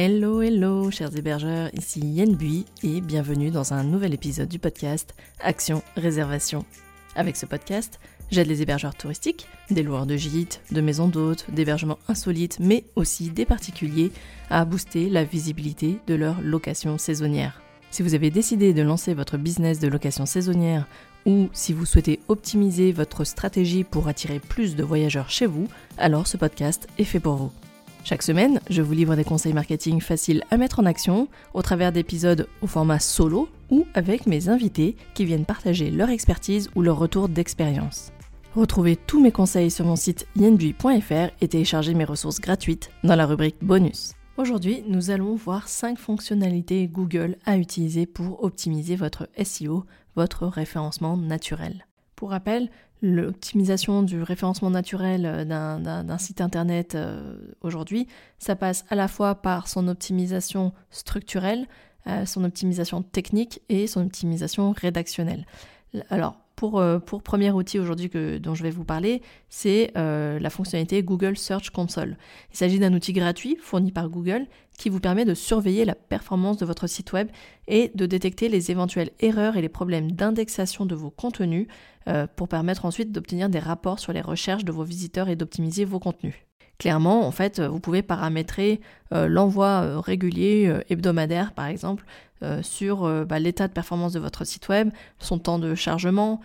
Hello, hello, chers hébergeurs, ici Yen Bui et bienvenue dans un nouvel épisode du podcast Action Réservation. Avec ce podcast, j'aide les hébergeurs touristiques, des loueurs de gîtes, de maisons d'hôtes, d'hébergements insolites, mais aussi des particuliers à booster la visibilité de leur location saisonnière. Si vous avez décidé de lancer votre business de location saisonnière ou si vous souhaitez optimiser votre stratégie pour attirer plus de voyageurs chez vous, alors ce podcast est fait pour vous. Chaque semaine, je vous livre des conseils marketing faciles à mettre en action au travers d'épisodes au format solo ou avec mes invités qui viennent partager leur expertise ou leur retour d'expérience. Retrouvez tous mes conseils sur mon site yenbui.fr et téléchargez mes ressources gratuites dans la rubrique bonus. Aujourd'hui, nous allons voir 5 fonctionnalités Google à utiliser pour optimiser votre SEO, votre référencement naturel. Pour rappel, l'optimisation du référencement naturel euh, d'un site internet euh, aujourd'hui, ça passe à la fois par son optimisation structurelle, euh, son optimisation technique et son optimisation rédactionnelle. Alors, pour, pour premier outil aujourd'hui dont je vais vous parler, c'est la fonctionnalité Google Search Console. Il s'agit d'un outil gratuit fourni par Google qui vous permet de surveiller la performance de votre site web et de détecter les éventuelles erreurs et les problèmes d'indexation de vos contenus euh, pour permettre ensuite d'obtenir des rapports sur les recherches de vos visiteurs et d'optimiser vos contenus. Clairement, en fait, vous pouvez paramétrer euh, l'envoi euh, régulier, hebdomadaire par exemple, sur bah, l'état de performance de votre site web, son temps de chargement,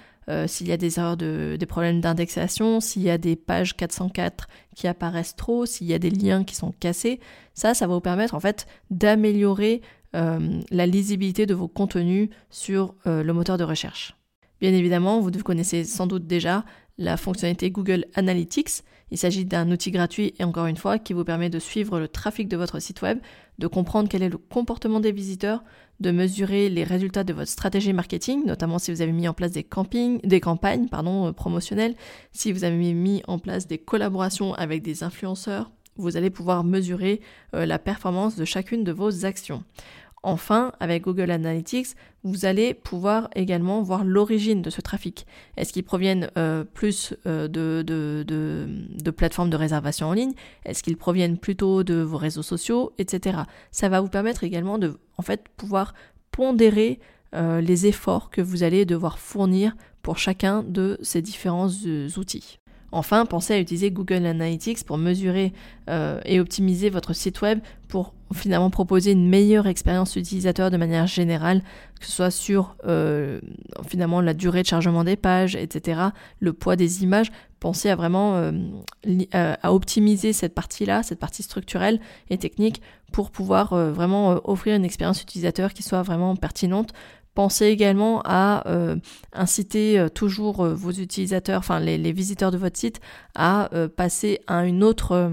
s'il y a des erreurs de, des problèmes d'indexation, s'il y a des pages 404 qui apparaissent trop, s'il y a des liens qui sont cassés. Ça, ça va vous permettre en fait d'améliorer la lisibilité de vos contenus sur le moteur de recherche. Bien évidemment, vous connaissez sans doute déjà la fonctionnalité Google Analytics. Il s'agit d'un outil gratuit et encore une fois qui vous permet de suivre le trafic de votre site web, de comprendre quel est le comportement des visiteurs, de mesurer les résultats de votre stratégie marketing, notamment si vous avez mis en place des, campings, des campagnes euh, promotionnelles, si vous avez mis en place des collaborations avec des influenceurs, vous allez pouvoir mesurer euh, la performance de chacune de vos actions. Enfin, avec Google Analytics, vous allez pouvoir également voir l'origine de ce trafic. Est-ce qu'il proviennent euh, plus euh, de, plateformes de réservation en ligne? Est-ce qu'ils proviennent plutôt de vos réseaux sociaux, etc. Ça va vous permettre également de en fait, pouvoir pondérer euh, les efforts que vous allez devoir fournir pour chacun de ces différents outils. Enfin, pensez à utiliser Google Analytics pour mesurer euh, et optimiser votre site web pour finalement proposer une meilleure expérience utilisateur de manière générale, que ce soit sur euh, finalement la durée de chargement des pages, etc., le poids des images. Pensez à vraiment euh, optimiser cette partie-là, cette partie structurelle et technique pour pouvoir vraiment offrir une expérience utilisateur qui soit vraiment pertinente Pensez également à euh, inciter euh, toujours euh, vos utilisateurs, enfin les, visiteurs de votre site, à passer à une autre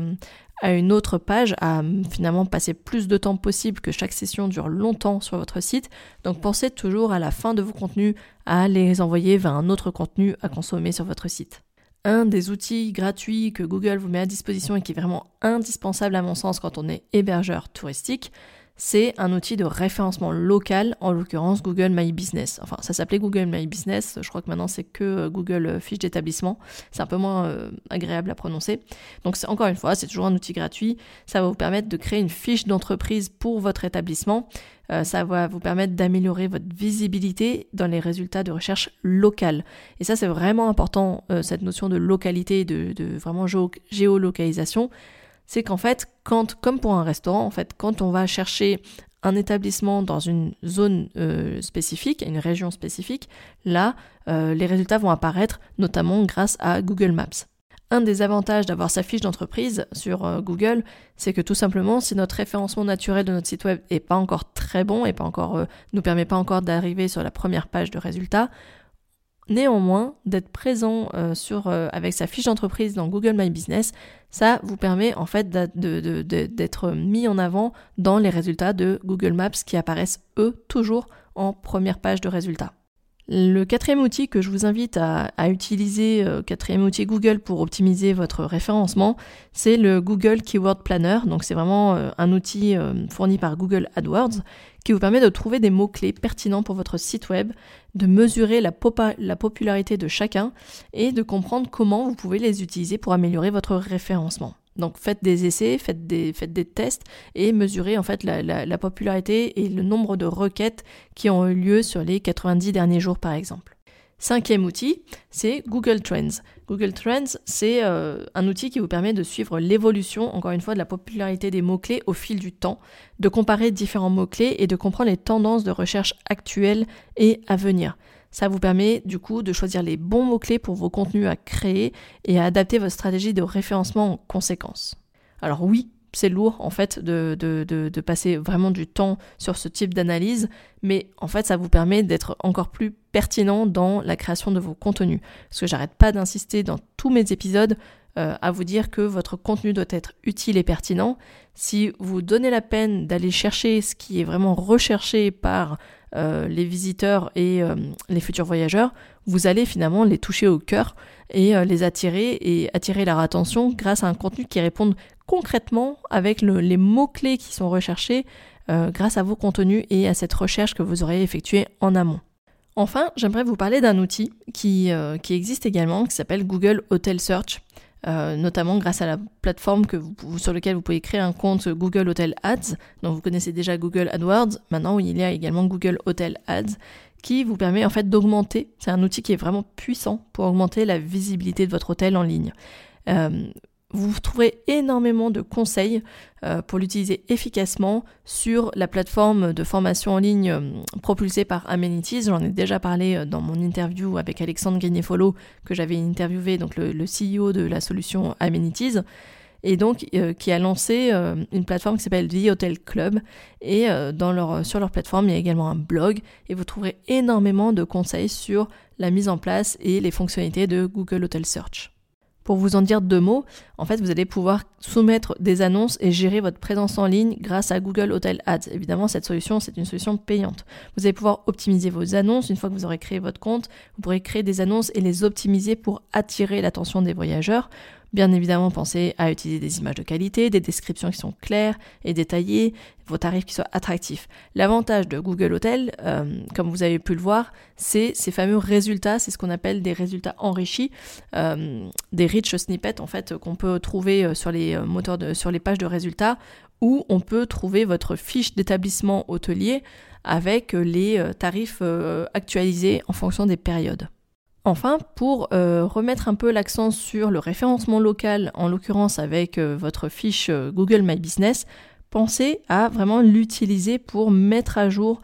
à une autre page, à finalement passer plus de temps possible, que chaque session dure longtemps sur votre site. Donc pensez toujours à la fin de vos contenus à les envoyer vers un autre contenu à consommer sur votre site. Un des outils gratuits que Google vous met à disposition et qui est vraiment indispensable à mon sens quand on est hébergeur touristique, c'est un outil de référencement local, en l'occurrence Google My Business. Enfin, ça s'appelait Google My Business, je crois que maintenant c'est que euh, Google euh, Fiche d'établissement. C'est un peu moins euh, agréable à prononcer. Donc, encore une fois, c'est toujours un outil gratuit. Ça va vous permettre de créer une fiche d'entreprise pour votre établissement. ça va vous permettre d'améliorer votre visibilité dans les résultats de recherche locale. Et ça, c'est vraiment important, cette notion de localité, de, de vraiment géolocalisation c'est qu'en fait, comme pour un restaurant, en fait, quand on va chercher un établissement dans une zone euh, spécifique, une région spécifique, là, euh, les résultats vont apparaître notamment grâce à Google Maps. Un des avantages d'avoir sa fiche d'entreprise sur euh, Google, c'est que tout simplement, si notre référencement naturel de notre site web est pas encore très bon et pas encore nous permet pas encore d'arriver sur la première page de résultats, Néanmoins, d'être présent euh, euh, avec sa fiche d'entreprise dans Google My Business, ça vous permet en fait d'être mis en avant dans les résultats de Google Maps qui apparaissent eux toujours en première page de résultats. Le quatrième outil que je vous invite à, utiliser, euh, quatrième outil Google pour optimiser votre référencement, c'est le Google Keyword Planner. Donc c'est vraiment un outil fourni par Google AdWords qui vous permet de trouver des mots-clés pertinents pour votre site web, de mesurer la, la popularité de chacun et de comprendre comment vous pouvez les utiliser pour améliorer votre référencement. Donc faites des essais, faites des, tests et mesurez en fait la, la, popularité et le nombre de requêtes qui ont eu lieu sur les 90 derniers jours par exemple. Cinquième outil, c'est Google Trends. Google Trends, c'est euh, un outil qui vous permet de suivre l'évolution, encore une fois, de la popularité des mots-clés au fil du temps, de comparer différents mots-clés et de comprendre les tendances de recherche actuelles et à venir. Ça vous permet du coup de choisir les bons mots-clés pour vos contenus à créer et à adapter votre stratégie de référencement en conséquence. Alors oui, c'est lourd en fait de, de, de, passer vraiment du temps sur ce type d'analyse, mais en fait ça vous permet d'être encore plus pertinent dans la création de vos contenus. Parce que j'arrête pas d'insister dans tous mes épisodes euh, à vous dire que votre contenu doit être utile et pertinent. Si vous donnez la peine d'aller chercher ce qui est vraiment recherché par euh, les visiteurs et euh, les futurs voyageurs, vous allez finalement les toucher au cœur et les attirer et attirer leur attention grâce à un contenu qui répond concrètement avec les mots-clés qui sont recherchés grâce à vos contenus et à cette recherche que vous aurez effectuée en amont. Enfin, j'aimerais vous parler d'un outil qui, qui existe également, qui s'appelle Google Hotel Search. Euh, notamment grâce à la plateforme sur laquelle vous pouvez créer un compte Google Hotel Ads. Donc vous connaissez déjà Google AdWords. Maintenant, il y a également Google Hotel Ads qui vous permet en fait d'augmenter. C'est un outil qui est vraiment puissant pour augmenter la visibilité de votre hôtel en ligne. Euh, vous trouverez énormément de conseils euh, pour l'utiliser efficacement sur la plateforme de formation en ligne euh, propulsée par Amenities. J'en ai déjà parlé euh, dans mon interview avec Alexandre Guignefolo que j'avais interviewé, donc le, CEO de la solution Amenities et donc qui a lancé une plateforme qui s'appelle The Hotel Club et sur leur plateforme il y a également un blog et vous trouverez énormément de conseils sur la mise en place et les fonctionnalités de Google Hotel Search. Pour vous en dire deux mots, en fait, vous allez pouvoir soumettre des annonces et gérer votre présence en ligne grâce à Google Hotel Ads. Évidemment, cette solution, c'est une solution payante. Vous allez pouvoir optimiser vos annonces. Une fois que vous aurez créé votre compte, vous pourrez créer des annonces et les optimiser pour attirer l'attention des voyageurs. Bien évidemment, pensez à utiliser des images de qualité, des descriptions qui sont claires et détaillées, vos tarifs qui soient attractifs. L'avantage de Google Hotel, euh, comme vous avez pu le voir, c'est ces fameux résultats, c'est ce qu'on appelle des résultats enrichis, euh, des rich snippets en fait qu'on peut trouver euh, sur les sur les pages de résultats où on peut trouver votre fiche d'établissement hôtelier avec les tarifs actualisés en fonction des périodes. Enfin, pour euh, remettre un peu l'accent sur le référencement local, en l'occurrence avec euh, votre fiche euh, Google My Business, pensez à vraiment l'utiliser pour mettre à jour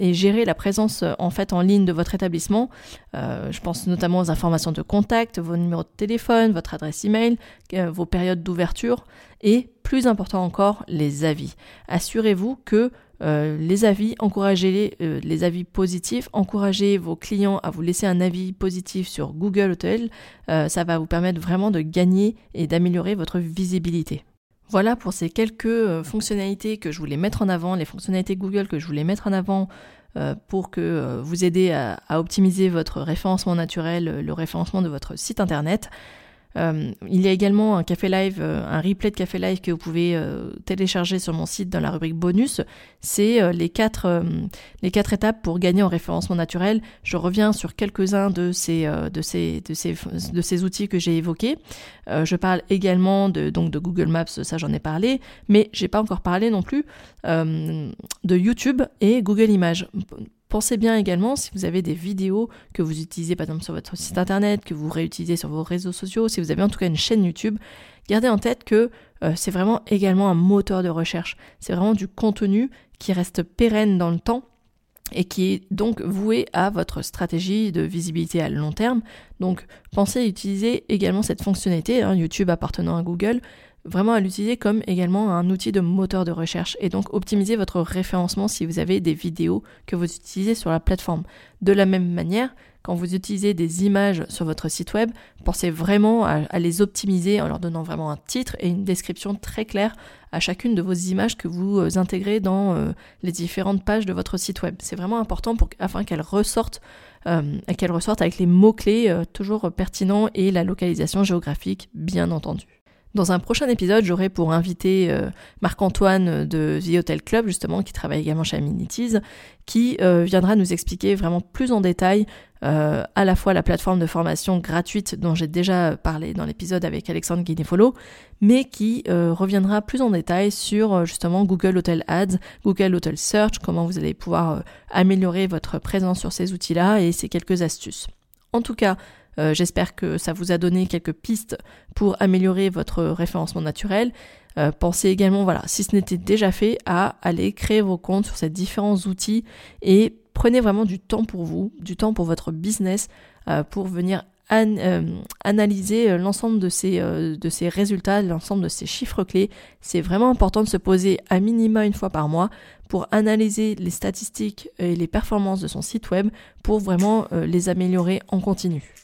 et gérer la présence en fait en ligne de votre établissement. je pense notamment aux informations de contact, vos numéros de téléphone, votre adresse email, vos périodes d'ouverture et plus important encore les avis. Assurez-vous que euh, les avis, encouragez euh, les, avis positifs, encouragez vos clients à vous laisser un avis positif sur Google Hotel. Euh, ça va vous permettre vraiment de gagner et d'améliorer votre visibilité. Voilà pour ces quelques fonctionnalités que je voulais mettre en avant, les fonctionnalités Google que je voulais mettre en avant pour que vous aider à, optimiser votre référencement naturel, le référencement de votre site internet. Euh, il y a également un café live, euh, un replay de café live que vous pouvez euh, télécharger sur mon site dans la rubrique bonus. C'est les quatre les quatre étapes pour gagner en référencement naturel. Je reviens sur quelques-uns de ces de ces de ces de ces outils que j'ai évoqués. je parle également de donc de Google Maps, ça j'en ai parlé, mais j'ai pas encore parlé non plus de YouTube et Google Images Pensez bien également si vous avez des vidéos que vous utilisez par exemple sur votre site internet, que vous réutilisez sur vos réseaux sociaux, si vous avez en tout cas une chaîne YouTube, gardez en tête que euh, c'est vraiment également un moteur de recherche. C'est vraiment du contenu qui reste pérenne dans le temps et qui est donc voué à votre stratégie de visibilité à long terme. Donc pensez à utiliser également cette fonctionnalité, hein, YouTube appartenant à Google, vraiment à l'utiliser comme également un outil de moteur de recherche et donc optimiser votre référencement si vous avez des vidéos que vous utilisez sur la plateforme. De la même manière, quand vous utilisez des images sur votre site web, pensez vraiment à, les optimiser en leur donnant vraiment un titre et une description très claire à chacune de vos images que vous euh, intégrez dans euh, les différentes pages de votre site web. C'est vraiment important pour, afin qu'elles ressortent, euh, qu'elles ressortent avec les mots-clés toujours pertinents et la localisation géographique bien entendu. Dans un prochain épisode, j'aurai pour invité euh, Marc-Antoine de The Hotel Club, justement, qui travaille également chez Amenities, qui euh, viendra nous expliquer vraiment plus en détail euh, à la fois la plateforme de formation gratuite dont j'ai déjà parlé dans l'épisode avec Alexandre Guinefolo, mais qui reviendra plus en détail sur justement Google Hotel Ads, Google Hotel Search, comment vous allez pouvoir améliorer votre présence sur ces outils-là et ces quelques astuces. En tout cas, euh, j'espère que ça vous a donné quelques pistes pour améliorer votre référencement naturel. Euh, pensez également, voilà, si ce n'était déjà fait, à aller créer vos comptes sur ces différents outils et prenez vraiment du temps pour vous, du temps pour votre business, euh, pour venir analyser l'ensemble de ces, de ces résultats, l'ensemble de ces chiffres clés. C'est vraiment important de se poser à minima une fois par mois pour analyser les statistiques et les performances de son site web pour vraiment les améliorer en continu.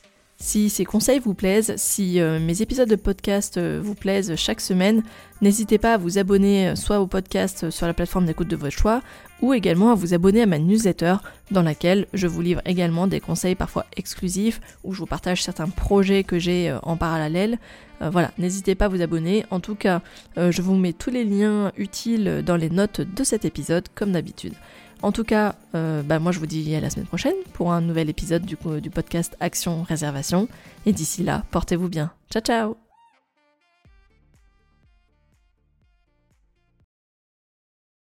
Si ces conseils vous plaisent, si euh, mes épisodes de podcast euh, vous plaisent chaque semaine, n'hésitez pas à vous abonner euh, soit au podcast sur la plateforme d'écoute de votre choix, ou également à vous abonner à ma newsletter dans laquelle je vous livre également des conseils parfois exclusifs, où je vous partage certains projets que j'ai en parallèle. voilà, n'hésitez pas à vous abonner. En tout cas, je vous mets tous les liens utiles dans les notes de cet épisode, comme d'habitude. En tout cas, euh, bah, moi je vous dis à la semaine prochaine pour un nouvel épisode du, du podcast Action Réservation. Et d'ici là, portez-vous bien. Ciao ciao